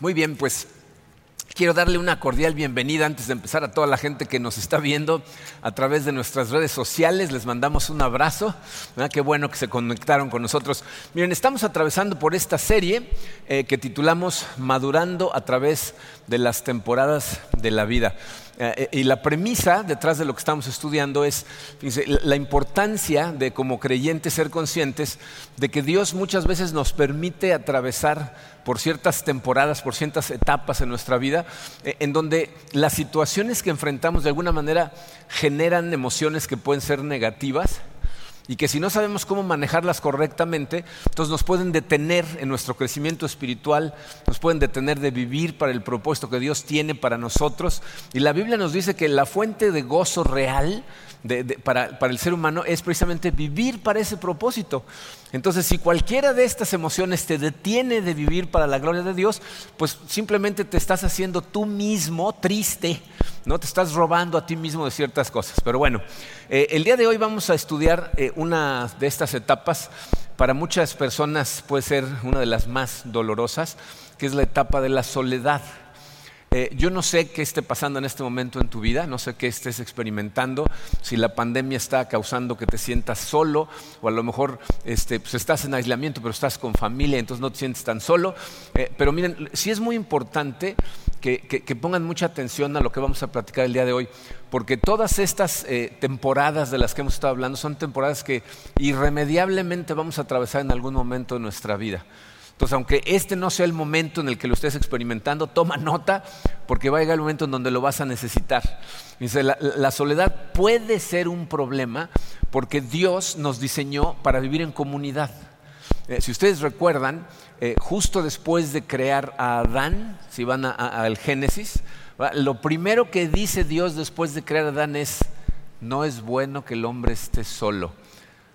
Muy bien, pues quiero darle una cordial bienvenida antes de empezar a toda la gente que nos está viendo a través de nuestras redes sociales. Les mandamos un abrazo. Qué bueno que se conectaron con nosotros. Miren, estamos atravesando por esta serie eh, que titulamos Madurando a través de las temporadas de la vida. Eh, eh, y la premisa detrás de lo que estamos estudiando es la importancia de como creyentes ser conscientes de que Dios muchas veces nos permite atravesar por ciertas temporadas, por ciertas etapas en nuestra vida, eh, en donde las situaciones que enfrentamos de alguna manera generan emociones que pueden ser negativas y que si no sabemos cómo manejarlas correctamente, entonces nos pueden detener en nuestro crecimiento espiritual, nos pueden detener de vivir para el propósito que Dios tiene para nosotros. Y la Biblia nos dice que la fuente de gozo real para, el ser humano es precisamente vivir para ese propósito. Entonces, si cualquiera de estas emociones te detiene de vivir para la gloria de Dios, pues simplemente te estás haciendo tú mismo triste, ¿no? Te estás robando a ti mismo de ciertas cosas. Pero bueno, eh, el día de hoy vamos a estudiar eh, una de estas etapas. Para muchas personas puede ser una de las más dolorosas, que es la etapa de la soledad. Eh, yo no sé qué esté pasando en este momento en tu vida, no sé qué estés experimentando, si la pandemia está causando que te sientas solo o a lo mejor este, pues estás en aislamiento pero estás con familia, entonces no te sientes tan solo. Eh, pero miren, sí es muy importante que, pongan mucha atención a lo que vamos a platicar el día de hoy, porque todas estas eh, temporadas de las que hemos estado hablando son temporadas que irremediablemente vamos a atravesar en algún momento de nuestra vida. Entonces, aunque este no sea el momento en el que lo estés experimentando, toma nota porque va a llegar el momento en donde lo vas a necesitar. Dice, la, soledad puede ser un problema porque Dios nos diseñó para vivir en comunidad. Eh, si ustedes recuerdan, eh, justo después de crear a Adán, si van al Génesis, lo primero que dice Dios después de crear a Adán es, no es bueno que el hombre esté solo.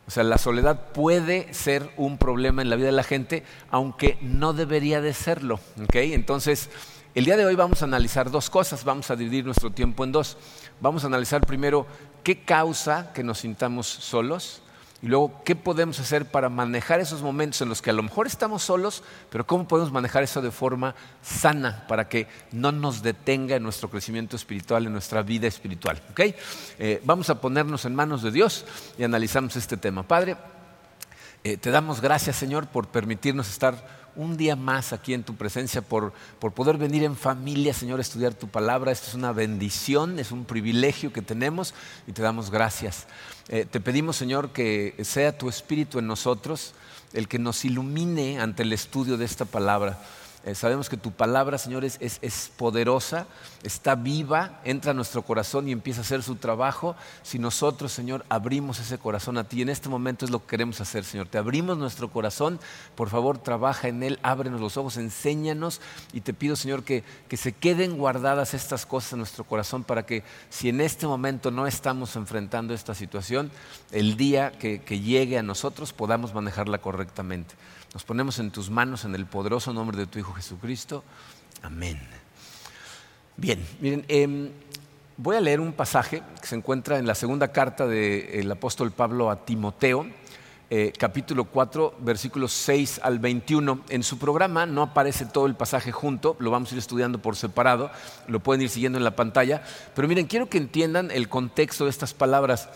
O sea, la soledad puede ser un problema en la vida de la gente, aunque no debería de serlo. Entonces, el día de hoy vamos a analizar dos cosas, vamos a dividir nuestro tiempo en dos. Vamos a analizar primero qué causa que nos sintamos solos y luego, ¿qué podemos hacer para manejar esos momentos en los que a lo mejor estamos solos, pero cómo podemos manejar eso de forma sana para que no nos detenga en nuestro crecimiento espiritual, en nuestra vida espiritual? ¿okay? Eh, vamos a ponernos en manos de Dios y analizamos este tema. Padre, eh, te damos gracias, Señor, por permitirnos estar un día más aquí en tu presencia, por, poder venir en familia, Señor, a estudiar tu palabra. Esto es una bendición, es un privilegio que tenemos y te damos gracias. Eh, te pedimos, Señor, que sea tu espíritu en nosotros el que nos ilumine ante el estudio de esta palabra. Eh, sabemos que tu palabra, Señor, es, poderosa, está viva, entra a nuestro corazón y empieza a hacer su trabajo. Si nosotros, Señor, abrimos ese corazón a ti, en este momento es lo que queremos hacer, Señor. Te abrimos nuestro corazón, por favor, trabaja en él, ábrenos los ojos, enséñanos y te pido, Señor, que, se queden guardadas estas cosas en nuestro corazón para que si en este momento no estamos enfrentando esta situación, el día que llegue a nosotros podamos manejarla correctamente. Nos ponemos en tus manos en el poderoso nombre de tu Hijo Jesucristo. Amén. Bien, miren, em, voy a leer un pasaje que se encuentra en la segunda carta del apóstol Pablo a Timoteo, eh, capítulo 4, versículos 6 al 21. En su programa no aparece todo el pasaje junto, lo vamos a ir estudiando por separado, lo pueden ir siguiendo en la pantalla, pero miren, quiero que entiendan el contexto de estas palabras.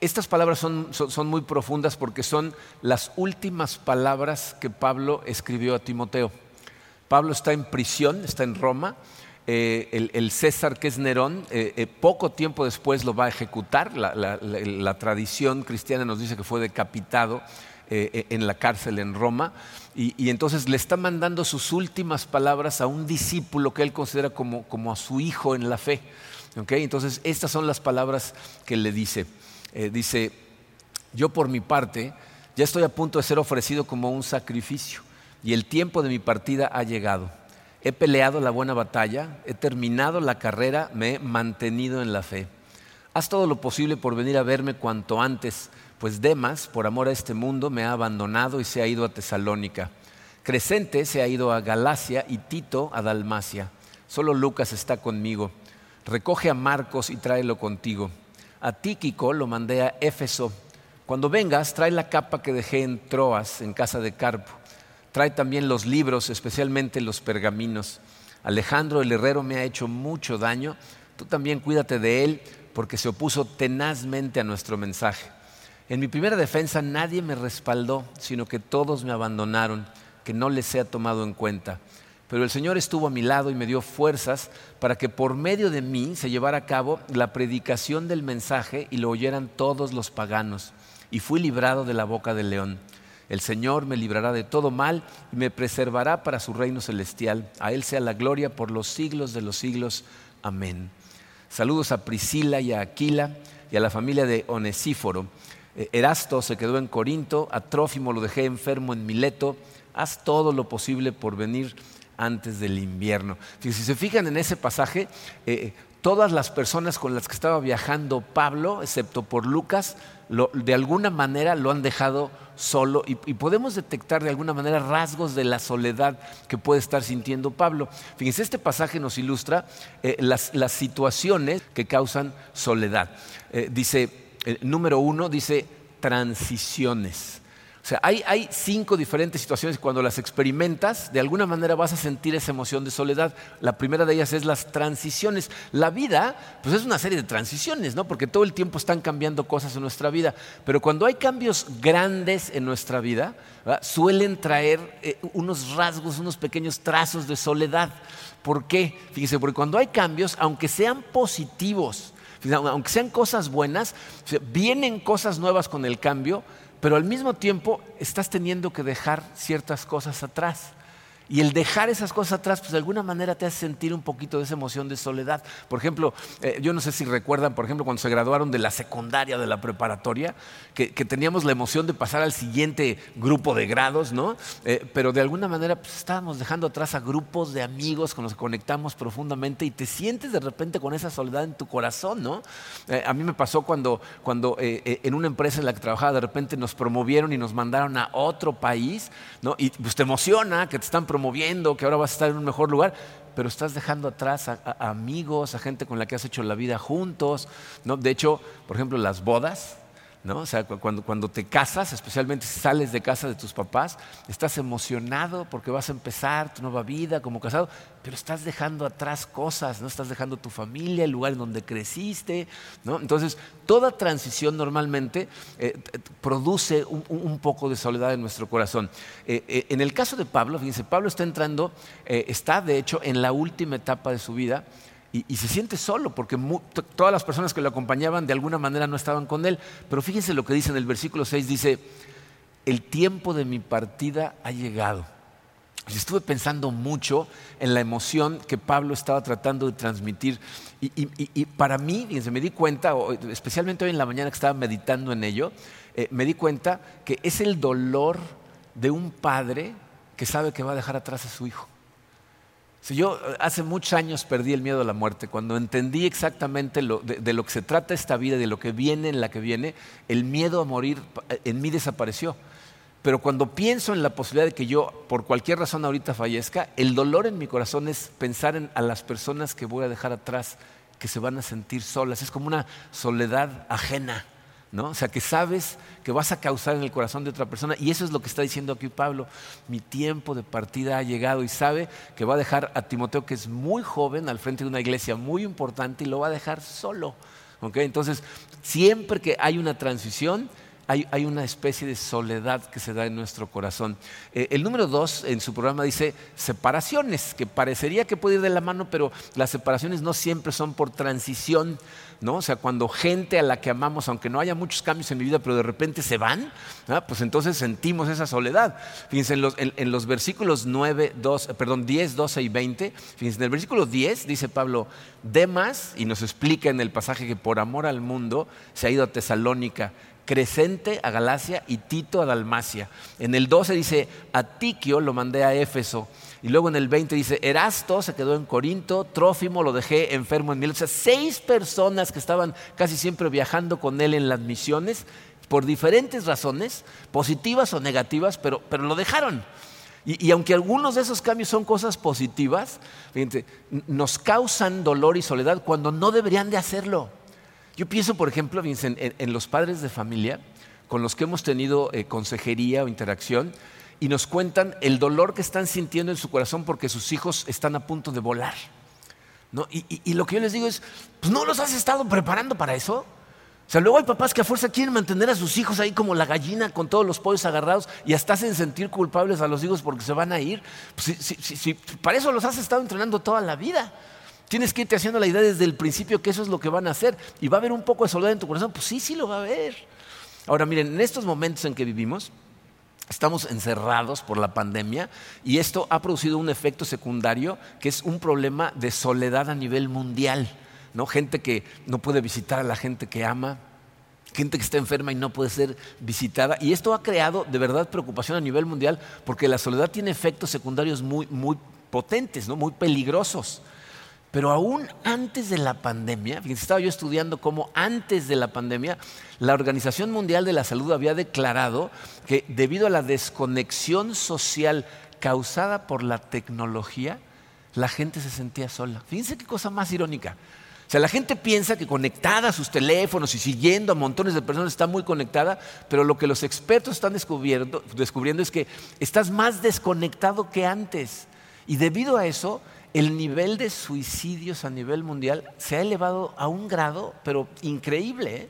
Estas palabras son, muy profundas porque son las últimas palabras que Pablo escribió a Timoteo. Pablo está en prisión, está en Roma. Eh, el, César, que es Nerón, eh, eh, poco tiempo después lo va a ejecutar. La, tradición cristiana nos dice que fue decapitado en la cárcel en Roma. Y, entonces le está mandando sus últimas palabras a un discípulo que él considera como, a su hijo en la fe. Entonces, estas son las palabras que le dice. Eh, dice, yo por mi parte ya estoy a punto de ser ofrecido como un sacrificio y el tiempo de mi partida ha llegado. He peleado la buena batalla, he terminado la carrera, me he mantenido en la fe. Haz todo lo posible por venir a verme cuanto antes, pues Demas, por amor a este mundo, me ha abandonado y se ha ido a Tesalónica. Crescente se ha ido a Galacia y Tito a Dalmacia. Solo Lucas está conmigo. Recoge a Marcos y tráelo contigo a Tíquico lo mandé a Éfeso. Cuando vengas, trae la capa que dejé en Troas, en casa de Carpo. trae también los libros, especialmente los pergaminos. Alejandro el Herrero me ha hecho mucho daño, tú también cuídate de él porque se opuso tenazmente a nuestro mensaje. En mi primera defensa nadie me respaldó, sino que todos me abandonaron, que no les sea tomado en cuenta. Pero el Señor estuvo a mi lado y me dio fuerzas para que por medio de mí se llevara a cabo la predicación del mensaje y lo oyeran todos los paganos. Y fui librado de la boca del león. El Señor me librará de todo mal y me preservará para su reino celestial. A Él sea la gloria por los siglos de los siglos. Amén. Saludos a Priscila y a Aquila y a la familia de Onesíforo. Eh, Erasto se quedó en Corinto, a Trófimo lo dejé enfermo en Mileto. Haz todo lo posible por venir antes del invierno. Si se fijan en ese pasaje, eh, todas las personas con las que estaba viajando Pablo, excepto por Lucas, de alguna manera lo han dejado solo y, podemos detectar de alguna manera rasgos de la soledad que puede estar sintiendo Pablo. Fíjense, este pasaje nos ilustra eh, las, situaciones que causan soledad. Eh, dice, número uno, dice transiciones. O sea, hay, cinco diferentes situaciones cuando las experimentas, de alguna manera vas a sentir esa emoción de soledad. La primera de ellas es las transiciones. La vida, pues es una serie de transiciones, ¿no? Porque todo el tiempo están cambiando cosas en nuestra vida. Pero cuando hay cambios grandes en nuestra vida, suelen traer eh, unos rasgos, unos pequeños trazos de soledad. ¿Por qué? Fíjese, porque cuando hay cambios, aunque sean positivos, aunque sean cosas buenas, vienen cosas nuevas con el cambio, pero al mismo tiempo estás teniendo que dejar ciertas cosas atrás. Y el dejar esas cosas atrás, pues de alguna manera te hace sentir un poquito de esa emoción de soledad. Por ejemplo, eh, yo no sé si recuerdan, por ejemplo, cuando se graduaron de la secundaria, de la preparatoria, que, teníamos la emoción de pasar al siguiente grupo de grados, ¿no? Eh, pero de alguna manera pues, estábamos dejando atrás a grupos de amigos con los que conectamos profundamente y te sientes de repente con esa soledad en tu corazón, ¿no? Eh, a mí me pasó cuando, cuando en una empresa en la que trabajaba de repente nos promovieron y nos mandaron a otro país, ¿no? Y pues te emociona que te están promoviendo que ahora vas a estar en un mejor lugar, pero estás dejando atrás a, amigos, a gente con la que has hecho la vida juntos. ¿no? De hecho, por ejemplo, las bodas, ¿no? O sea, cuando, cuando te casas, especialmente si sales de casa de tus papás, estás emocionado porque vas a empezar tu nueva vida como casado, pero estás dejando atrás cosas, ¿no? Estás dejando tu familia, el lugar en donde creciste, ¿no? Entonces, toda transición normalmente eh, produce un, poco de soledad en nuestro corazón. Eh, eh, en el caso de Pablo, fíjense, Pablo está entrando, está de hecho en la última etapa de su vida, y, se siente solo porque todas las personas que lo acompañaban de alguna manera no estaban con él. Pero fíjense lo que dice en el versículo 6, dice, el tiempo de mi partida ha llegado. Y estuve pensando mucho en la emoción que Pablo estaba tratando de transmitir. Y, para mí, fíjense, me di cuenta, especialmente hoy en la mañana que estaba meditando en ello, eh, me di cuenta que es el dolor de un padre que sabe que va a dejar atrás a su hijo. Si yo eh, hace muchos años perdí el miedo a la muerte, cuando entendí exactamente de, lo que se trata esta vida, de lo que viene en la que viene, el miedo a morir eh, en mí desapareció. Pero cuando pienso en la posibilidad de que yo, por cualquier razón ahorita fallezca, el dolor en mi corazón es pensar en a las personas que voy a dejar atrás, que se van a sentir solas. Es como una soledad ajena. O sea, que sabes que vas a causar en el corazón de otra persona. Y eso es lo que está diciendo aquí Pablo. Mi tiempo de partida ha llegado y sabe que va a dejar a Timoteo, que es muy joven, al frente de una iglesia muy importante y lo va a dejar solo. Entonces, siempre que hay una transición, hay, una especie de soledad que se da en nuestro corazón. Eh, el número dos en su programa dice separaciones, que parecería que puede ir de la mano, pero las separaciones no siempre son por transición. ¿No? O sea, cuando gente a la que amamos, aunque no haya muchos cambios en mi vida, pero de repente se van, pues entonces sentimos esa soledad. Fíjense, en los, versículos 9, 2, perdón, 10, 12 y 20, fíjense, en el versículo 10 dice Pablo, Demas, y nos explica en el pasaje que por amor al mundo se ha ido a Tesalónica Crescente a Galacia y Tito a Dalmacia. En el 12 dice, a Tiquio lo mandé a Éfeso. Y luego en el 20 dice, Erasto se quedó en Corinto, Trófimo lo dejé enfermo en Mileto. O sea, seis personas que estaban casi siempre viajando con él en las misiones, por diferentes razones, positivas o negativas, pero, pero lo dejaron. Y, y, aunque algunos de esos cambios son cosas positivas, fíjense, nos causan dolor y soledad cuando no deberían de hacerlo. Yo pienso, por ejemplo, en, los padres de familia con los que hemos tenido eh, consejería o interacción y nos cuentan el dolor que están sintiendo en su corazón porque sus hijos están a punto de volar. Y, lo que yo les digo es, pues no los has estado preparando para eso. O sea, luego hay papás que a fuerza quieren mantener a sus hijos ahí como la gallina con todos los pollos agarrados y hasta hacen sentir culpables a los hijos porque se van a ir. Pues si, para eso los has estado entrenando toda la vida. Tienes que irte haciendo la idea desde el principio que eso es lo que van a hacer. Y va a haber un poco de soledad en tu corazón. Pues sí, sí lo va a haber. Ahora miren, en estos momentos en que vivimos, estamos encerrados por la pandemia y esto ha producido un efecto secundario que es un problema de soledad a nivel mundial. ¿no? Gente que no puede visitar a la gente que ama, gente que está enferma y no puede ser visitada. Y esto ha creado de verdad preocupación a nivel mundial porque la soledad tiene efectos secundarios muy, muy potentes, ¿no? muy peligrosos. Pero aún antes de la pandemia, fíjense, estaba yo estudiando cómo antes de la pandemia, la Organización Mundial de la Salud había declarado que debido a la desconexión social causada por la tecnología, la gente se sentía sola. Fíjense qué cosa más irónica. O sea, la gente piensa que conectada a sus teléfonos y siguiendo a montones de personas está muy conectada, pero lo que los expertos están descubriendo, es que estás más desconectado que antes. Y debido a eso, el nivel de suicidios a nivel mundial se ha elevado a un grado, pero increíble. ¿eh?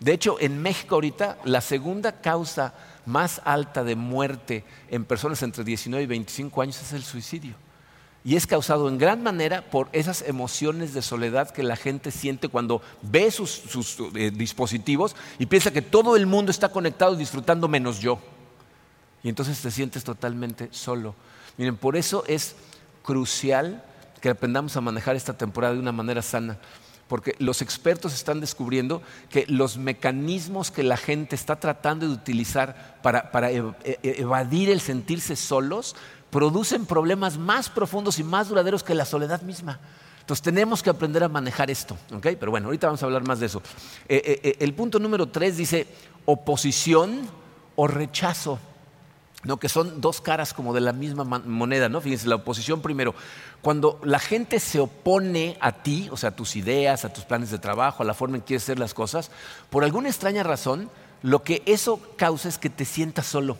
De hecho, en México ahorita la segunda causa más alta de muerte en personas entre 19 y 25 años es el suicidio. Y es causado en gran manera por esas emociones de soledad que la gente siente cuando ve sus, eh, dispositivos y piensa que todo el mundo está conectado disfrutando menos yo. Y entonces te sientes totalmente solo. Miren, por eso es crucial que aprendamos a manejar esta temporada de una manera sana, porque los expertos están descubriendo que los mecanismos que la gente está tratando de utilizar para, e, e, evadir el sentirse solos producen problemas más profundos y más duraderos que la soledad misma. Entonces tenemos que aprender a manejar esto, Pero bueno, ahorita vamos a hablar más de eso. Eh, eh, el punto número tres dice oposición o rechazo. ¿No? que son dos caras como de la misma moneda, ¿no? Fíjense, la oposición primero, cuando la gente se opone a ti, o sea, a tus ideas, a tus planes de trabajo, a la forma en que quieres hacer las cosas, por alguna extraña razón, lo que eso causa es que te sientas solo.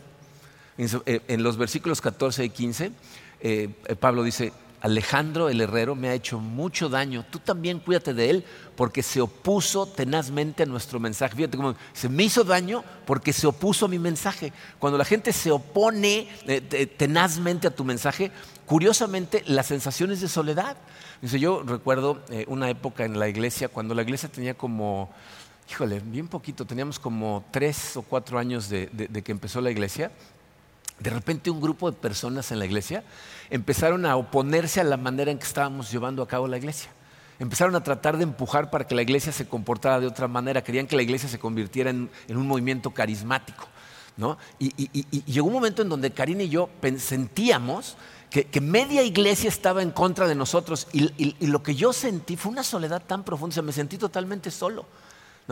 En, eh, los versículos 14 y 15, eh, Pablo dice, Alejandro el herrero me ha hecho mucho daño, tú también cuídate de él porque se opuso tenazmente a nuestro mensaje. Fíjate cómo se me hizo daño porque se opuso a mi mensaje. Cuando la gente se opone eh, tenazmente a tu mensaje, curiosamente la sensación es de soledad. Dice, yo recuerdo eh, una época en la iglesia cuando la iglesia tenía como, híjole, bien poquito, teníamos como tres o cuatro años de que empezó la iglesia de repente un grupo de personas en la iglesia empezaron a oponerse a la manera en que estábamos llevando a cabo la iglesia. Empezaron a tratar de empujar para que la iglesia se comportara de otra manera. Querían que la iglesia se convirtiera en, un movimiento carismático. Y, llegó un momento en donde Karina y yo sentíamos que, media iglesia estaba en contra de nosotros. Y, lo que yo sentí fue una soledad tan profunda. me sentí totalmente solo.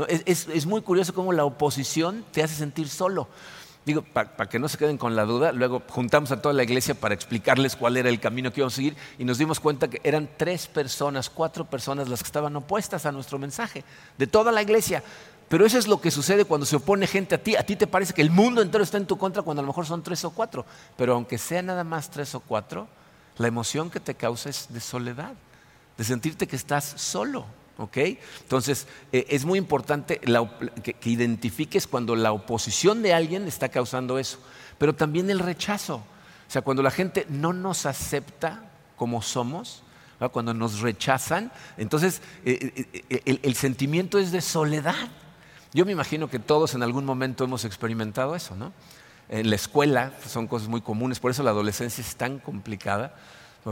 es muy curioso cómo la oposición te hace sentir solo. Digo, para que no se queden con la duda, luego juntamos a toda la iglesia para explicarles cuál era el camino que íbamos a seguir y nos dimos cuenta que eran tres personas, cuatro personas las que estaban opuestas a nuestro mensaje, de toda la iglesia. Pero eso es lo que sucede cuando se opone gente a ti. A ti te parece que el mundo entero está en tu contra cuando a lo mejor son tres o cuatro. Pero aunque sea nada más tres o cuatro, la emoción que te causa es de soledad, de sentirte que estás solo. Entonces, eh, es muy importante que, identifiques cuando la oposición de alguien está causando eso, pero también el rechazo. O sea, cuando la gente no nos acepta como somos, cuando nos rechazan, entonces eh, eh, el, sentimiento es de soledad. Yo me imagino que todos en algún momento hemos experimentado eso, ¿no? En la escuela son cosas muy comunes, por eso la adolescencia es tan complicada,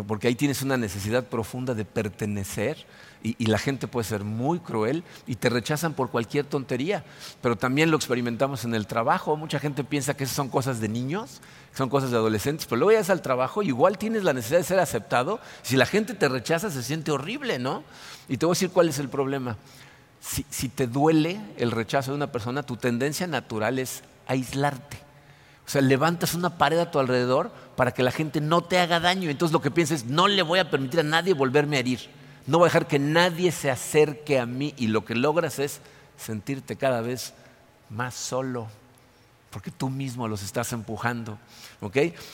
porque ahí tienes una necesidad profunda de pertenecer y, la gente puede ser muy cruel y te rechazan por cualquier tontería. Pero también lo experimentamos en el trabajo. Mucha gente piensa que esas son cosas de niños, que son cosas de adolescentes, pero luego llegas al trabajo y igual tienes la necesidad de ser aceptado. Si la gente te rechaza, se siente horrible, ¿no? Y te voy a decir cuál es el problema. Si, te duele el rechazo de una persona, tu tendencia natural es aislarte. O sea, levantas una pared a tu alrededor para que la gente no te haga daño. Entonces lo que piensas es, no le voy a permitir a nadie volverme a herir no voy a dejar que nadie se acerque a mí y lo que logras es sentirte cada vez más solo. porque tú mismo los estás empujando.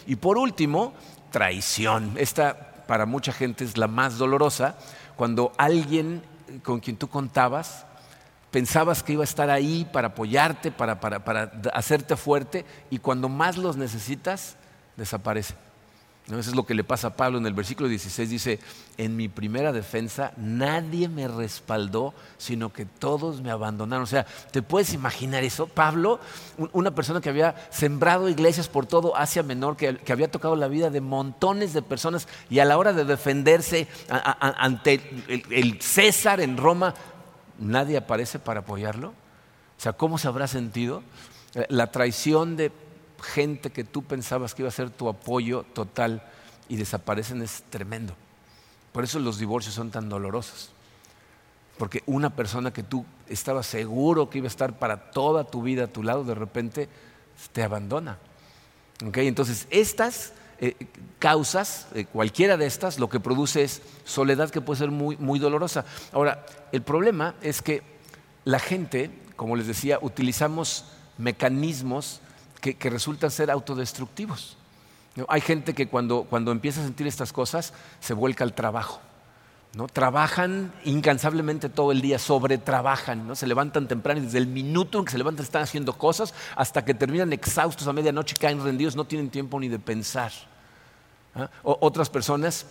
Y por último, traición. Esta para mucha gente es la más dolorosa, cuando alguien con quien tú contabas, pensabas que iba a estar ahí para apoyarte, para, para hacerte fuerte, y cuando más los necesitas, desaparece. Eso es lo que le pasa a Pablo en el versículo 16. Dice, en mi primera defensa nadie me respaldó, sino que todos me abandonaron. O sea, ¿te puedes imaginar eso? Pablo, una persona que había sembrado iglesias por todo Asia Menor, que, había tocado la vida de montones de personas y a la hora de defenderse ante el César en Roma, nadie aparece para apoyarlo. O sea, ¿cómo se habrá sentido? Eh, la traición de gente que tú pensabas que iba a ser tu apoyo total y desaparecen es tremendo. Por eso los divorcios son tan dolorosos. Porque una persona que tú estabas seguro que iba a estar para toda tu vida a tu lado, de repente te abandona. Entonces, estas eh, causas, eh, cualquiera de estas, lo que produce es soledad que puede ser muy, muy dolorosa. Ahora, el problema es que la gente, como les decía, utilizamos mecanismos que, resultan ser autodestructivos. Hay gente que cuando, cuando empieza a sentir estas cosas se vuelca al trabajo. ¿no? Trabajan incansablemente todo el día, sobretrabajan, ¿no? se levantan temprano y desde el minuto en que se levantan están haciendo cosas hasta que terminan exhaustos a medianoche, caen rendidos, no tienen tiempo ni de pensar. ¿ah? otras personas,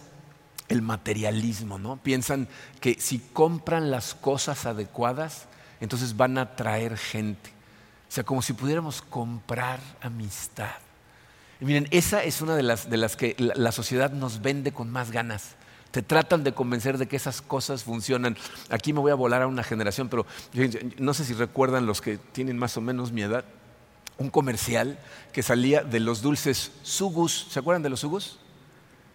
el materialismo, ¿no? piensan que si compran las cosas adecuadas, entonces van a atraer gente. O sea, como si pudiéramos comprar amistad. Y miren, esa es una de las, de las que la, sociedad nos vende con más ganas. Te tratan de convencer de que esas cosas funcionan. Aquí me voy a volar a una generación, pero no sé si recuerdan los que tienen más o menos mi edad, un comercial que salía de los dulces Sugus. ¿Se acuerdan de los Sugus?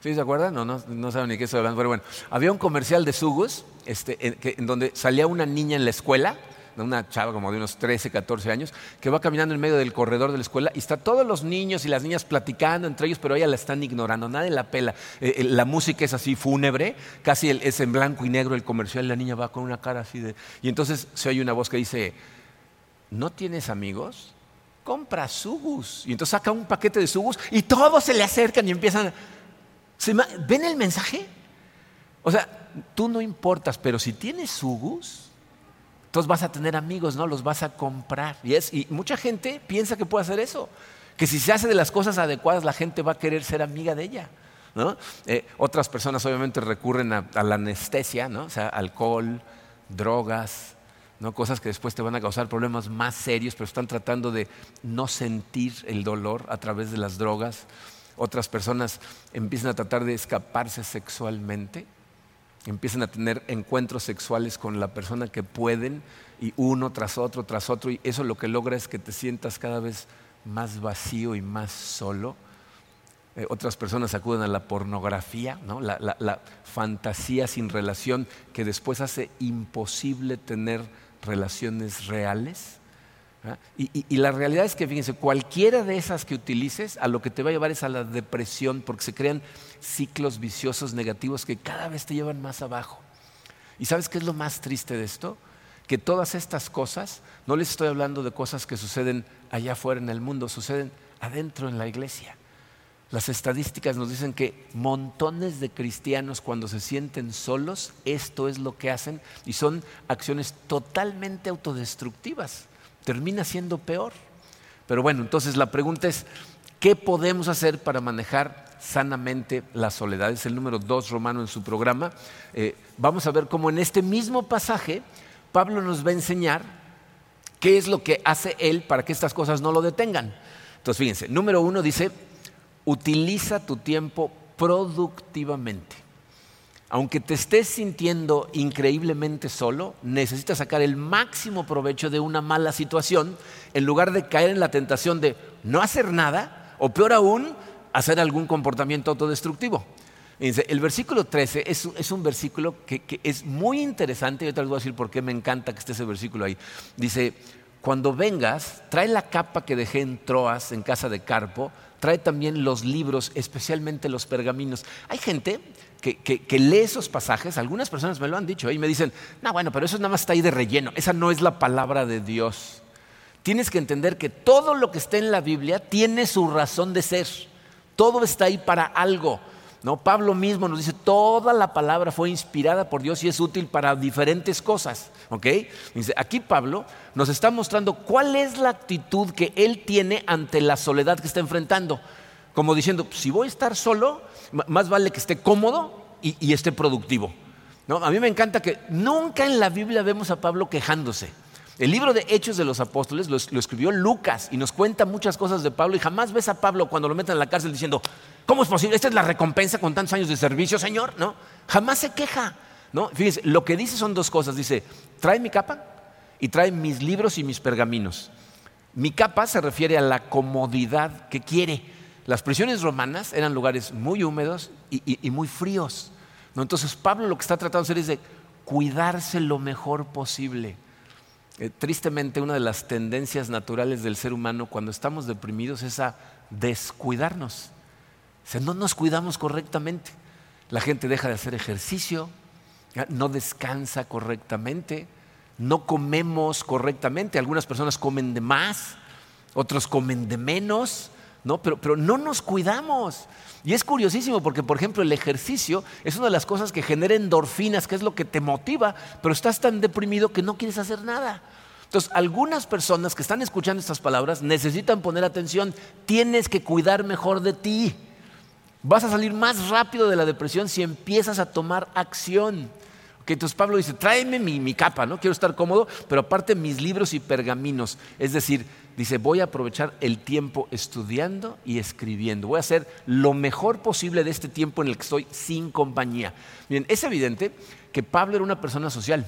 ¿Sí se acuerdan? No, no, saben ni qué estoy hablando. Pero bueno, había un comercial de Sugus este, en donde salía una niña en la escuela una chava como de unos 13, 14 años, que va caminando en medio del corredor de la escuela y está todos los niños y las niñas platicando entre ellos, pero ella la están ignorando, nadie la pela. Eh, eh, la música es así fúnebre, casi es en blanco y negro el comercial, la niña va con una cara así de... Y entonces se oye una voz que dice, ¿no tienes amigos? Compra sugus. Y entonces saca un paquete de sugus y todos se le acercan y empiezan... ¿Ven el mensaje? O sea, tú no importas, pero si tienes sugus, entonces vas a tener amigos, ¿no? Los vas a comprar. Y, y mucha gente piensa que puede hacer eso. Que si se hace de las cosas adecuadas, la gente va a querer ser amiga de ella. ¿no? Eh, otras personas obviamente recurren a, la anestesia, ¿no? o sea, alcohol, drogas, ¿no? cosas que después te van a causar problemas más serios, pero están tratando de no sentir el dolor a través de las drogas. Otras personas empiezan a tratar de escaparse sexualmente empiezan a tener encuentros sexuales con la persona que pueden y uno tras otro, tras otro, y eso lo que logra es que te sientas cada vez más vacío y más solo. Eh, otras personas acuden a la pornografía, la, fantasía sin relación que después hace imposible tener relaciones reales. Y, la realidad es que, fíjense, cualquiera de esas que utilices, a lo que te va a llevar es a la depresión, porque se crean ciclos viciosos negativos que cada vez te llevan más abajo. ¿Y sabes qué es lo más triste de esto? Que todas estas cosas, no les estoy hablando de cosas que suceden allá afuera en el mundo, suceden adentro en la iglesia. Las estadísticas nos dicen que montones de cristianos cuando se sienten solos, esto es lo que hacen y son acciones totalmente autodestructivas termina siendo peor. Pero bueno, entonces la pregunta es, ¿qué podemos hacer para manejar sanamente la soledad? Es el número dos romano en su programa. Eh, vamos a ver cómo en este mismo pasaje Pablo nos va a enseñar qué es lo que hace él para que estas cosas no lo detengan. Entonces, fíjense, número uno dice, utiliza tu tiempo productivamente. Aunque te estés sintiendo increíblemente solo, necesitas sacar el máximo provecho de una mala situación en lugar de caer en la tentación de no hacer nada o peor aún, hacer algún comportamiento autodestructivo. el versículo 13 es, un versículo que, que, es muy interesante y ahorita les voy a decir por qué me encanta que esté ese versículo ahí. Dice, cuando vengas, trae la capa que dejé en Troas, en casa de Carpo, trae también los libros, especialmente los pergaminos. Hay gente que, lee esos pasajes, algunas personas me lo han dicho y me dicen, no, bueno, pero eso nada más está ahí de relleno, esa no es la palabra de Dios. tienes que entender que todo lo que está en la Biblia tiene su razón de ser. Todo está ahí para algo. ¿No? Pablo mismo nos dice, toda la palabra fue inspirada por Dios y es útil para diferentes cosas. Dice, aquí Pablo nos está mostrando cuál es la actitud que él tiene ante la soledad que está enfrentando. Como diciendo, si voy a estar solo, más vale que esté cómodo y, esté productivo. A mí me encanta que nunca en la Biblia vemos a Pablo quejándose. El libro de Hechos de los Apóstoles lo, escribió Lucas y nos cuenta muchas cosas de Pablo y jamás ves a Pablo cuando lo meten en la cárcel diciendo, ¿cómo es posible? ¿Esta es la recompensa con tantos años de servicio, Señor? ¿No? Jamás se queja. ¿no? Fíjense, lo que dice son dos cosas. Dice, trae mi capa y trae mis libros y mis pergaminos. Mi capa se refiere a la comodidad que quiere. Las prisiones romanas eran lugares muy húmedos y, muy fríos. ¿no? Entonces Pablo lo que está tratando de hacer es de cuidarse lo mejor posible. Eh, tristemente, una de las tendencias naturales del ser humano cuando estamos deprimidos es a descuidarnos. O no nos cuidamos correctamente. La gente deja de hacer ejercicio, no descansa correctamente, no comemos correctamente. Algunas personas comen de más, otros comen de menos, ¿no? Pero, pero no nos cuidamos. Y es curiosísimo porque, por ejemplo, el ejercicio es una de las cosas que genera endorfinas, que es lo que te motiva, pero estás tan deprimido que no quieres hacer nada. Entonces, algunas personas que están escuchando estas palabras necesitan poner atención. Tienes que cuidar mejor de ti. Vas a salir más rápido de la depresión si empiezas a tomar acción. entonces Pablo dice, tráeme mi, mi, capa, ¿no? Quiero estar cómodo, pero aparte mis libros y pergaminos. Es decir, dice, voy a aprovechar el tiempo estudiando y escribiendo. Voy a hacer lo mejor posible de este tiempo en el que estoy sin compañía. Bien, es evidente que Pablo era una persona social.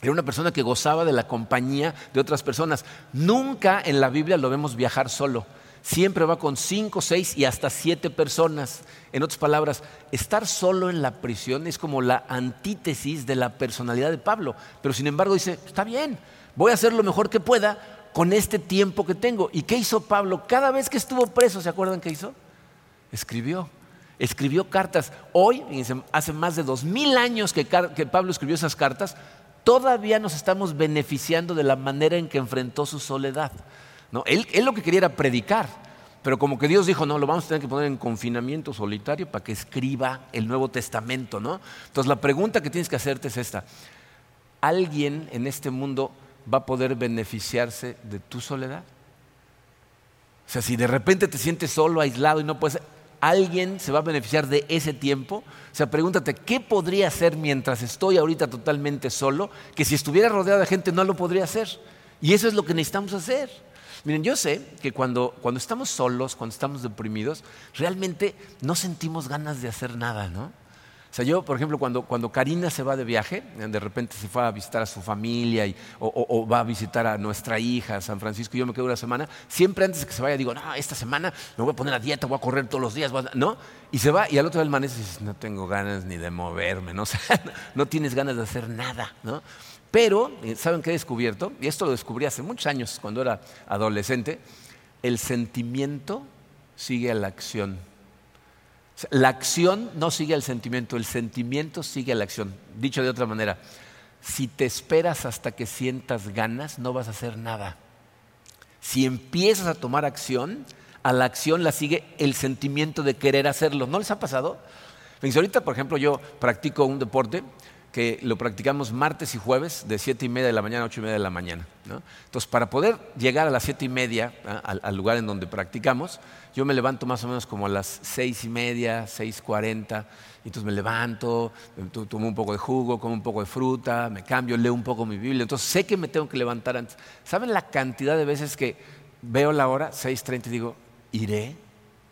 Era una persona que gozaba de la compañía de otras personas. Nunca en la Biblia lo vemos viajar solo siempre va con cinco, seis y hasta siete personas. En otras palabras, estar solo en la prisión es como la antítesis de la personalidad de Pablo. Pero sin embargo dice, está bien, voy a hacer lo mejor que pueda con este tiempo que tengo. ¿Y qué hizo Pablo? Cada vez que estuvo preso, ¿se acuerdan qué hizo? Escribió. Escribió cartas. Hoy, hace más de dos mil años que, Pablo escribió esas cartas, todavía nos estamos beneficiando de la manera en que enfrentó su soledad. Él, lo que quería era predicar, pero como que Dios dijo, no, lo vamos a tener que poner en confinamiento solitario para que escriba el Nuevo Testamento, ¿no? Entonces la pregunta que tienes que hacerte es esta. ¿Alguien en este mundo va a poder beneficiarse de tu soledad? O sea, si de repente te sientes solo, aislado y no puedes... ¿Alguien se va a beneficiar de ese tiempo? O sea, pregúntate, ¿qué podría hacer mientras estoy ahorita totalmente solo? Que si estuviera rodeado de gente no lo podría hacer. Y eso es lo que necesitamos hacer. Miren, yo sé que cuando, cuando estamos solos, cuando estamos deprimidos, realmente no sentimos ganas de hacer nada, ¿no? O sea, yo, por ejemplo, cuando, cuando Karina se va de viaje, de repente se fue a visitar a su familia y, o, va a visitar a nuestra hija, San Francisco, y yo me quedo una semana, siempre antes de que se vaya digo, no, esta semana me voy a poner a dieta, voy a correr todos los días, ¿no? Y se va y al otro día amanece y dices, no tengo ganas ni de moverme, ¿no? O sea, no tienes ganas de hacer nada, ¿no? Pero, eh, ¿saben qué he descubierto? Y esto lo descubrí hace muchos años, cuando era adolescente. El sentimiento sigue a la acción. La acción no sigue al sentimiento, el sentimiento sigue a la acción. Dicho de otra manera, si te esperas hasta que sientas ganas, no vas a hacer nada. Si empiezas a tomar acción, a la acción la sigue el sentimiento de querer hacerlo. ¿No les ha pasado? ahorita, por ejemplo, yo practico un deporte que lo practicamos martes y jueves de siete y media de la mañana a ocho y media de la mañana. Entonces, para poder llegar a las siete y media, al, lugar en donde practicamos, yo me levanto más o menos como a las seis y media, seis cuarenta, y entonces me levanto, tomo un poco de jugo, como un poco de fruta, me cambio, leo un poco mi Biblia, entonces sé que me tengo que levantar antes. ¿Saben la cantidad de veces que veo la hora, seis treinta, y digo, iré?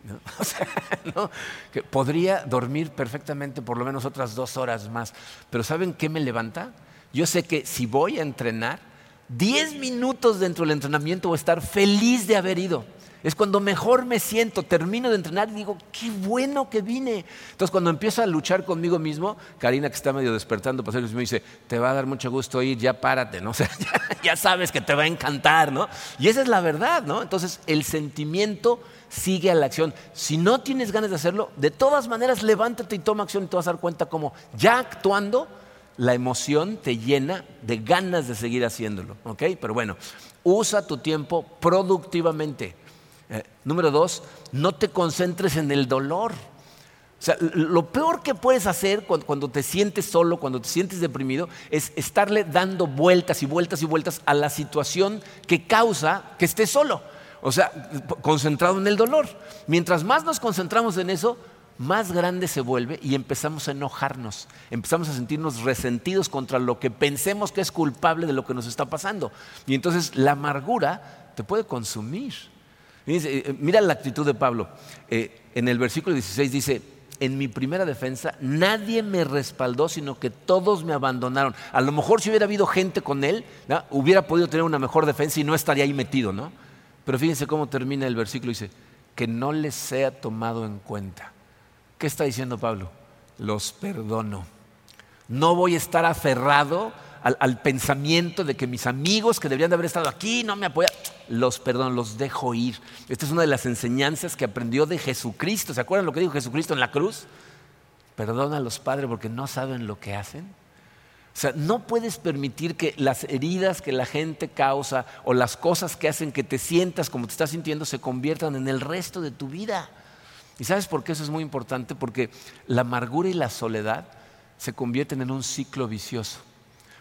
que podría dormir perfectamente por lo menos otras dos horas más. Pero ¿saben qué me levanta? Yo sé que si voy a entrenar, diez minutos dentro del entrenamiento voy a estar feliz de haber ido. Es cuando mejor me siento, termino de entrenar y digo, qué bueno que vine. Entonces cuando empiezo a luchar conmigo mismo, Karina que está medio despertando, pues me dice, te va a dar mucho gusto ir, ya párate, ¿no? O sea, ya, sabes que te va a encantar, ¿no? Y esa es la verdad, ¿no? Entonces el sentimiento sigue a la acción. Si no tienes ganas de hacerlo, de todas maneras levántate y toma acción y te vas a dar cuenta como ya actuando, la emoción te llena de ganas de seguir haciéndolo. ¿ok? Pero bueno, usa tu tiempo productivamente. Eh, número dos, no te concentres en el dolor. O sea, lo peor que puedes hacer cuando, te sientes solo, cuando te sientes deprimido, es estarle dando vueltas y vueltas y vueltas a la situación que causa que estés solo. O sea, concentrado en el dolor. Mientras más nos concentramos en eso, más grande se vuelve y empezamos a enojarnos, empezamos a sentirnos resentidos contra lo que pensemos que es culpable de lo que nos está pasando. Y entonces la amargura te puede consumir. Eh, mira la actitud de Pablo. Eh, en el versículo 16 dice, en mi primera defensa nadie me respaldó, sino que todos me abandonaron. A lo mejor si hubiera habido gente con él, hubiera podido tener una mejor defensa y no estaría ahí metido, ¿no? Pero fíjense cómo termina el versículo, dice, que no les sea tomado en cuenta. ¿Qué está diciendo Pablo? Los perdono. No voy a estar aferrado al, pensamiento de que mis amigos que deberían de haber estado aquí no me apoyan. Los perdono, los dejo ir. Esta es una de las enseñanzas que aprendió de Jesucristo. ¿Se acuerdan lo que dijo Jesucristo en la cruz? Perdona a los padres porque no saben lo que hacen. O sea, no puedes permitir que las heridas que la gente causa o las cosas que hacen que te sientas como te estás sintiendo se conviertan en el resto de tu vida. ¿Y sabes por qué eso es muy importante? Porque la amargura y la soledad se convierten en un ciclo vicioso.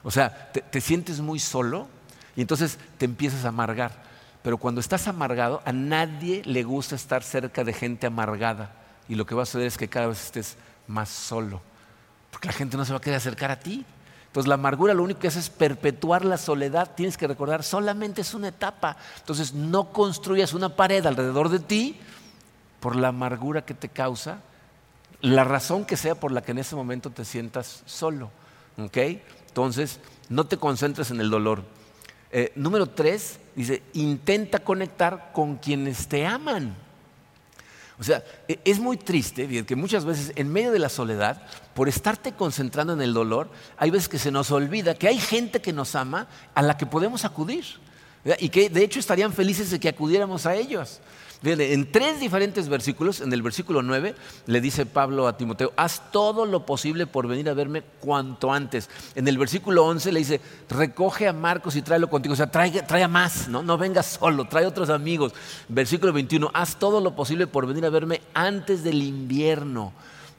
O sea, te, sientes muy solo y entonces te empiezas a amargar. Pero cuando estás amargado, a nadie le gusta estar cerca de gente amargada. Y lo que va a suceder es que cada vez estés más solo. Porque la gente no se va a querer acercar a ti. Entonces la amargura lo único que hace es perpetuar la soledad. Tienes que recordar, solamente es una etapa. Entonces no construyas una pared alrededor de ti por la amargura que te causa, la razón que sea por la que en ese momento te sientas solo. Entonces, no te concentres en el dolor. Eh, número tres, dice, intenta conectar con quienes te aman. O sea, e, es muy triste que muchas veces en medio de la soledad, por estarte concentrando en el dolor, hay veces que se nos olvida que hay gente que nos ama a la que podemos acudir y que de hecho estarían felices de que acudiéramos a ellos en tres diferentes versículos, en el versículo 9 le dice Pablo a Timoteo, haz todo lo posible por venir a verme cuanto antes. En el versículo 11 le dice, recoge a Marcos y tráelo contigo. O sea, trae, a más, ¿no? no vengas solo, trae otros amigos. Versículo 21, haz todo lo posible por venir a verme antes del invierno.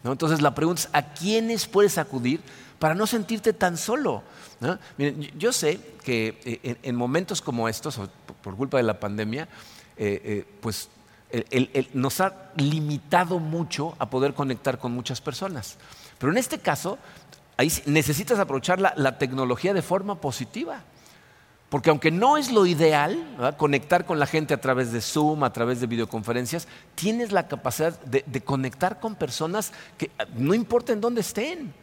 Entonces la pregunta es, ¿a quiénes puedes acudir para no sentirte tan solo? Miren, yo sé que eh, en, momentos como estos, por culpa de la pandemia, eh, eh, pues nos ha limitado mucho a poder conectar con muchas personas. Pero en este caso, ahí necesitas aprovechar la, tecnología de forma positiva. Porque aunque no es lo ideal conectar con la gente a través de Zoom, a través de videoconferencias, tienes la capacidad de, conectar con personas que no importa en dónde estén.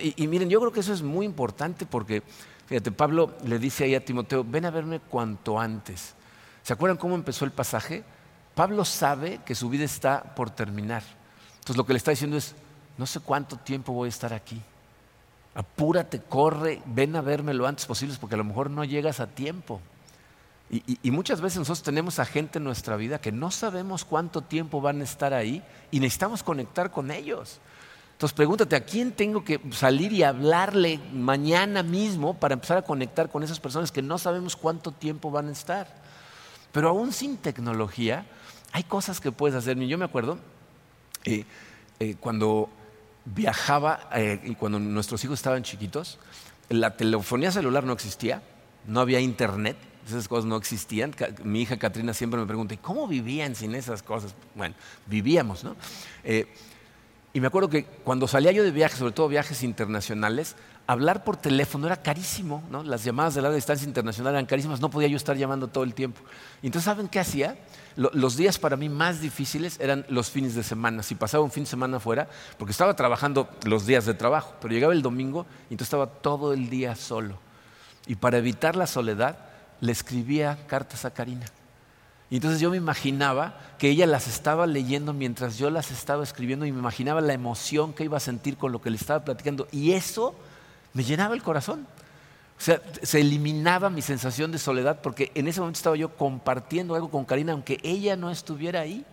Y, y, miren, yo creo que eso es muy importante porque, fíjate, Pablo le dice ahí a Timoteo, ven a verme cuanto antes. ¿Se acuerdan cómo empezó el pasaje? Pablo sabe que su vida está por terminar. Entonces lo que le está diciendo es, no sé cuánto tiempo voy a estar aquí. Apúrate, corre, ven a verme lo antes posible porque a lo mejor no llegas a tiempo. Y, muchas veces nosotros tenemos a gente en nuestra vida que no sabemos cuánto tiempo van a estar ahí y necesitamos conectar con ellos. Entonces pregúntate, ¿a quién tengo que salir y hablarle mañana mismo para empezar a conectar con esas personas que no sabemos cuánto tiempo van a estar? Pero aún sin tecnología, hay cosas que puedes hacer. Yo me acuerdo eh, eh, cuando viajaba eh, y cuando nuestros hijos estaban chiquitos, la telefonía celular no existía, no había internet, esas cosas no existían. Mi hija Katrina siempre me pregunta, ¿y cómo vivían sin esas cosas? Bueno, vivíamos, ¿no? y me acuerdo que cuando salía yo de viajes, sobre todo viajes internacionales, hablar por teléfono era carísimo, ¿no? Las llamadas de larga distancia internacional eran carísimas, no podía yo estar llamando todo el tiempo. Entonces, ¿saben qué hacía? los días para mí más difíciles eran los fines de semana. Si pasaba un fin de semana fuera, porque estaba trabajando los días de trabajo, pero llegaba el domingo y entonces estaba todo el día solo. Y para evitar la soledad, le escribía cartas a Karina. Y entonces yo me imaginaba que ella las estaba leyendo mientras yo las estaba escribiendo y me imaginaba la emoción que iba a sentir con lo que le estaba platicando. Y eso me llenaba el corazón. O sea, se eliminaba mi sensación de soledad porque en ese momento estaba yo compartiendo algo con Karina, aunque ella no estuviera ahí.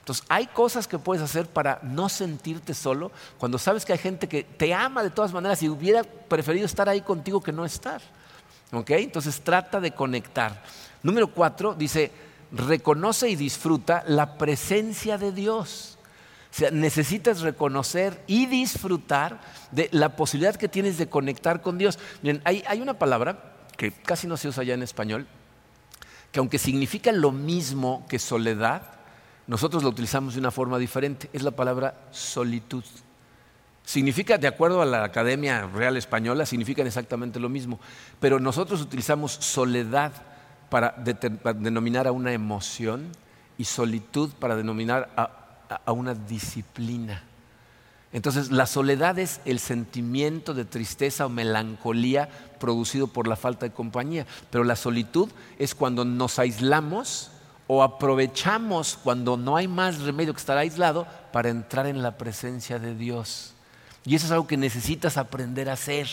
Entonces, hay cosas que puedes hacer para no sentirte solo cuando sabes que hay gente que te ama de todas maneras y hubiera preferido estar ahí contigo que no estar. ¿Ok? Entonces, trata de conectar. Número cuatro dice, reconoce y disfruta la presencia de Dios. O sea, necesitas reconocer y disfrutar de la posibilidad que tienes de conectar con Dios. Miren, hay, una palabra que casi no se usa ya en español, que aunque significa lo mismo que soledad, nosotros lo utilizamos de una forma diferente. Es la palabra solitud. Significa, de acuerdo a la Academia Real Española, significan exactamente lo mismo. Pero nosotros utilizamos soledad para, denominar a una emoción y solitud para denominar a una disciplina. Entonces, la soledad es el sentimiento de tristeza o melancolía producido por la falta de compañía, pero la solitud es cuando nos aislamos o aprovechamos cuando no hay más remedio que estar aislado para entrar en la presencia de Dios. Y eso es algo que necesitas aprender a hacer.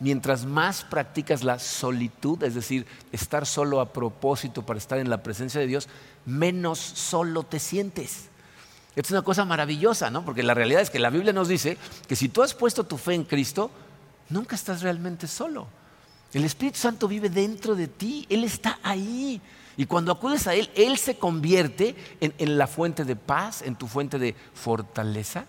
Mientras más practicas la solitud, es decir, estar solo a propósito para estar en la presencia de Dios, menos solo te sientes. Esto es una cosa maravillosa, ¿no? Porque la realidad es que la Biblia nos dice que si tú has puesto tu fe en Cristo, nunca estás realmente solo. El Espíritu Santo vive dentro de ti, Él está ahí. Y cuando acudes a Él, Él se convierte en, la fuente de paz, en tu fuente de fortaleza,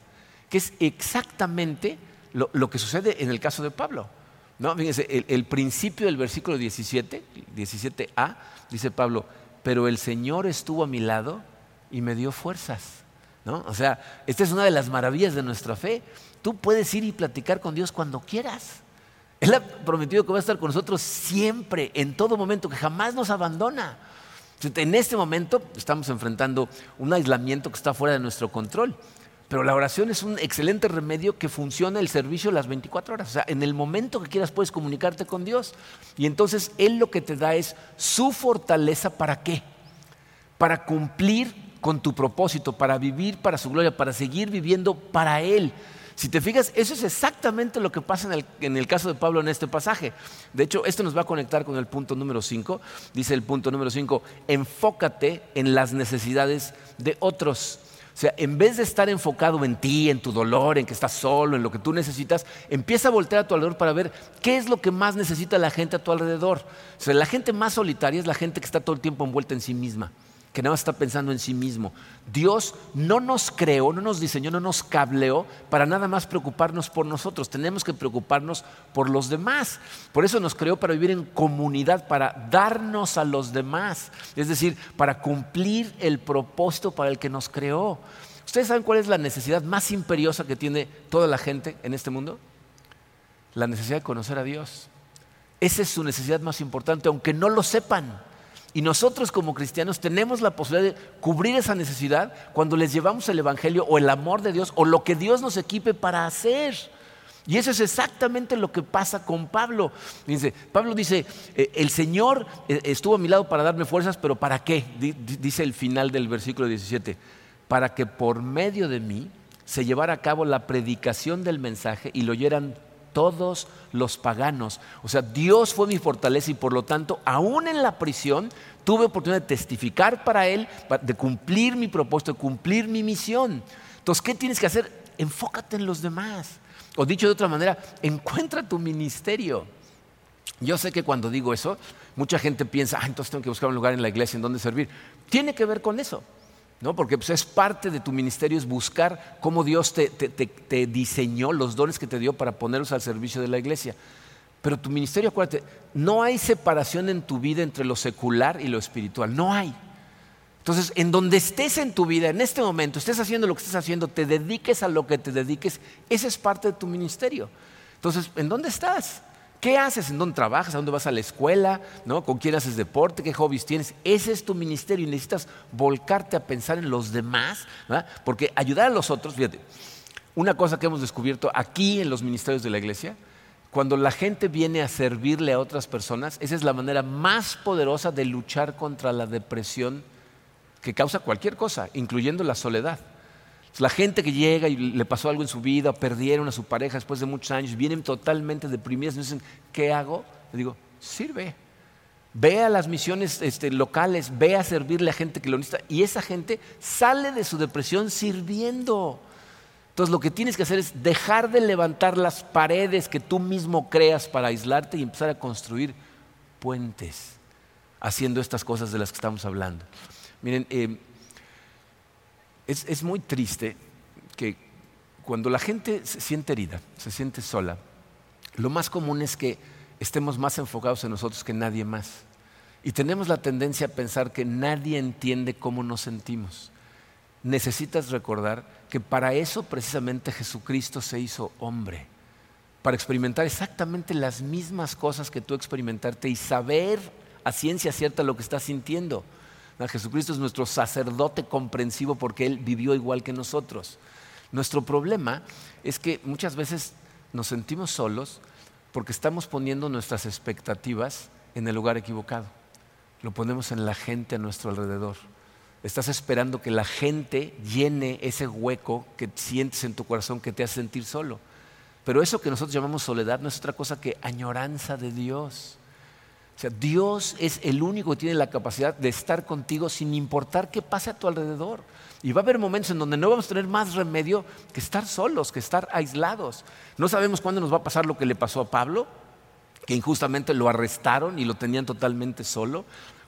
que es exactamente lo, que sucede en el caso de Pablo. ¿no? Fíjense, el, el, principio del versículo 17, 17a, dice Pablo, pero el Señor estuvo a mi lado y me dio fuerzas. ¿No? O sea, esta es una de las maravillas de nuestra fe. Tú puedes ir y platicar con Dios cuando quieras. Él ha prometido que va a estar con nosotros siempre, en todo momento, que jamás nos abandona. En este momento estamos enfrentando un aislamiento que está fuera de nuestro control. Pero la oración es un excelente remedio que funciona el servicio las 24 horas. O sea, en el momento que quieras puedes comunicarte con Dios. Y entonces Él lo que te da es su fortaleza para qué? Para cumplir con tu propósito, para vivir para su gloria, para seguir viviendo para Él. Si te fijas, eso es exactamente lo que pasa en el, caso de Pablo en este pasaje. De hecho, esto nos va a conectar con el punto número 5. Dice el punto número 5, enfócate en las necesidades de otros. O sea, en vez de estar enfocado en ti, en tu dolor, en que estás solo, en lo que tú necesitas, empieza a voltear a tu alrededor para ver qué es lo que más necesita la gente a tu alrededor. O sea, la gente más solitaria es la gente que está todo el tiempo envuelta en sí misma que nada más está pensando en sí mismo. Dios no nos creó, no nos diseñó, no nos cableó para nada más preocuparnos por nosotros. Tenemos que preocuparnos por los demás. Por eso nos creó para vivir en comunidad, para darnos a los demás. Es decir, para cumplir el propósito para el que nos creó. ¿Ustedes saben cuál es la necesidad más imperiosa que tiene toda la gente en este mundo? La necesidad de conocer a Dios. Esa es su necesidad más importante, aunque no lo sepan. Y nosotros como cristianos tenemos la posibilidad de cubrir esa necesidad cuando les llevamos el Evangelio o el amor de Dios o lo que Dios nos equipe para hacer. Y eso es exactamente lo que pasa con Pablo. Dice, Pablo dice, eh, el Señor eh, estuvo a mi lado para darme fuerzas, pero ¿para qué? Dice el final del versículo 17, para que por medio de mí se llevara a cabo la predicación del mensaje y lo oyeran todos los paganos. O sea, Dios fue mi fortaleza y por lo tanto, aún en la prisión, tuve oportunidad de testificar para Él, de cumplir mi propósito, de cumplir mi misión. Entonces, ¿qué tienes que hacer? Enfócate en los demás. O dicho de otra manera, encuentra tu ministerio. Yo sé que cuando digo eso, mucha gente piensa, ah, entonces tengo que buscar un lugar en la iglesia en donde servir. Tiene que ver con eso. Porque pues, es parte de tu ministerio, es buscar cómo Dios te, diseñó, los dones que te dio para ponerlos al servicio de la iglesia. Pero tu ministerio, acuérdate, no hay separación en tu vida entre lo secular y lo espiritual, no hay. Entonces, en donde estés en tu vida, en este momento, estés haciendo lo que estés haciendo, te dediques a lo que te dediques, esa es parte de tu ministerio. Entonces, ¿en dónde estás? ¿Qué haces? ¿En dónde trabajas? ¿A dónde vas a la escuela? ¿No? ¿Con quién haces deporte? ¿Qué hobbies tienes? Ese es tu ministerio y necesitas volcarte a pensar en los demás, porque ayudar a los otros, fíjate, una cosa que hemos descubierto aquí en los ministerios de la iglesia, cuando la gente viene a servirle a otras personas, esa es la manera más poderosa de luchar contra la depresión que causa cualquier cosa, incluyendo la soledad. La gente que llega y le pasó algo en su vida, perdieron a su pareja después de muchos años, vienen totalmente deprimidas y dicen, ¿qué hago? Le digo, sirve. ve a las misiones este, locales, ve a servirle a gente que lo necesita y esa gente sale de su depresión sirviendo. Entonces lo que tienes que hacer es dejar de levantar las paredes que tú mismo creas para aislarte y empezar a construir puentes haciendo estas cosas de las que estamos hablando. Miren, eh, es, muy triste que cuando la gente se siente herida, se siente sola, lo más común es que estemos más enfocados en nosotros que nadie más. Y tenemos la tendencia a pensar que nadie entiende cómo nos sentimos. Necesitas recordar que para eso precisamente Jesucristo se hizo hombre, para experimentar exactamente las mismas cosas que tú experimentaste y saber a ciencia cierta lo que estás sintiendo. Jesucristo es nuestro sacerdote comprensivo porque Él vivió igual que nosotros. Nuestro problema es que muchas veces nos sentimos solos porque estamos poniendo nuestras expectativas en el lugar equivocado. Lo ponemos en la gente a nuestro alrededor. Estás esperando que la gente llene ese hueco que sientes en tu corazón que te hace sentir solo. Pero eso que nosotros llamamos soledad no es otra cosa que añoranza de Dios. O sea, Dios es el único que tiene la capacidad de estar contigo sin importar qué pase a tu alrededor. Y va a haber momentos en donde no vamos a tener más remedio que estar solos, que estar aislados. No sabemos cuándo nos va a pasar lo que le pasó a Pablo, que injustamente lo arrestaron y lo tenían totalmente solo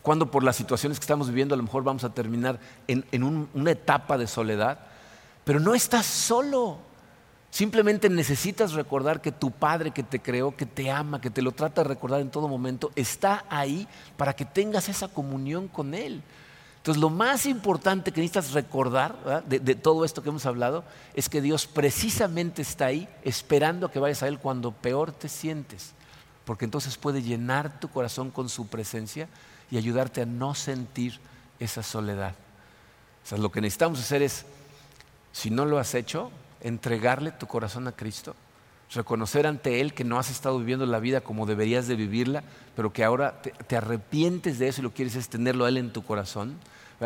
cuando por las situaciones que estamos viviendo a lo mejor vamos a terminar en, una etapa de soledad, pero no estás solo. Simplemente necesitas recordar que tu Padre que te creó, que te ama, que te lo trata de recordar en todo momento, está ahí para que tengas esa comunión con Él. Entonces lo más importante que necesitas recordar de, todo esto que hemos hablado es que Dios precisamente está ahí esperando a que vayas a Él cuando peor te sientes, porque entonces puede llenar tu corazón con su presencia y ayudarte a no sentir esa soledad. O sea, lo que necesitamos hacer es, si no lo has hecho, entregarle tu corazón a Cristo, reconocer ante Él que no has estado viviendo la vida como deberías de vivirla, pero que ahora te, arrepientes de eso y lo quieres es tenerlo a Él en tu corazón,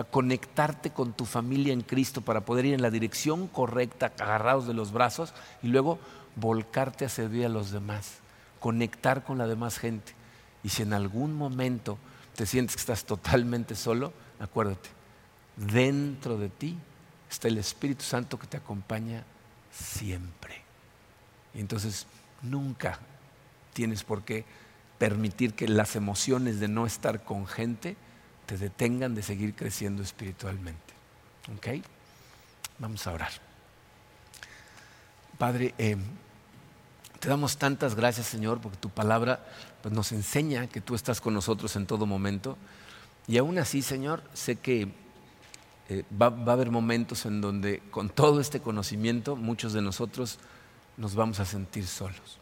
conectarte con tu familia en Cristo para poder ir en la dirección correcta, agarrados de los brazos, y luego volcarte a servir a los demás, conectar con la demás gente. Y si en algún momento te sientes que estás totalmente solo, acuérdate, dentro de ti está el Espíritu Santo que te acompaña siempre. Y entonces nunca tienes por qué permitir que las emociones de no estar con gente te detengan de seguir creciendo espiritualmente. ¿Ok? Vamos a orar. Padre, eh, te damos tantas gracias, Señor, porque tu palabra pues, nos enseña que tú estás con nosotros en todo momento. Y aún así, Señor, sé que eh, va, a haber momentos en donde con todo este conocimiento muchos de nosotros nos vamos a sentir solos.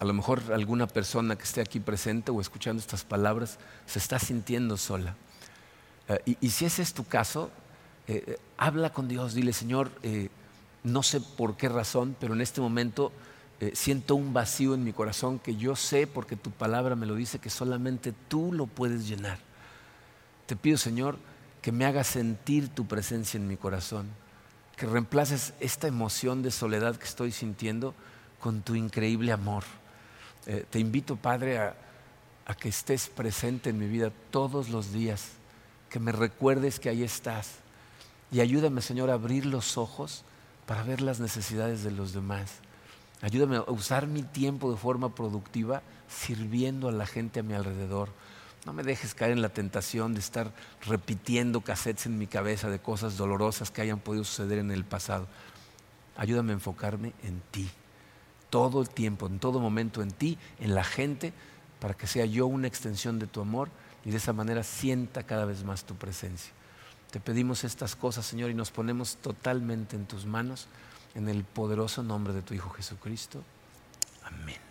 A lo mejor alguna persona que esté aquí presente o escuchando estas palabras se está sintiendo sola. Eh, y, si ese es tu caso, eh, habla con Dios, dile, Señor, no sé por qué razón, pero en este momento siento un vacío en mi corazón que yo sé, porque tu palabra me lo dice, que solamente tú lo puedes llenar. Te pido, Señor, que me hagas sentir tu presencia en mi corazón, que reemplaces esta emoción de soledad que estoy sintiendo con tu increíble amor. Eh, te invito, Padre, a, a que estés presente en mi vida todos los días, que me recuerdes que ahí estás. Y ayúdame, Señor, a abrir los ojos para ver las necesidades de los demás Ayúdame a usar mi tiempo de forma productiva sirviendo a la gente a mi alrededor. No me dejes caer en la tentación de estar repitiendo cassettes en mi cabeza de cosas dolorosas que hayan podido suceder en el pasado. Ayúdame a enfocarme en ti, todo el tiempo, en todo momento en ti, en la gente, para que sea yo una extensión de tu amor y de esa manera sienta cada vez más tu presencia. Te pedimos estas cosas, Señor, y nos ponemos totalmente en tus manos. En el poderoso nombre de tu Hijo Jesucristo. Amén.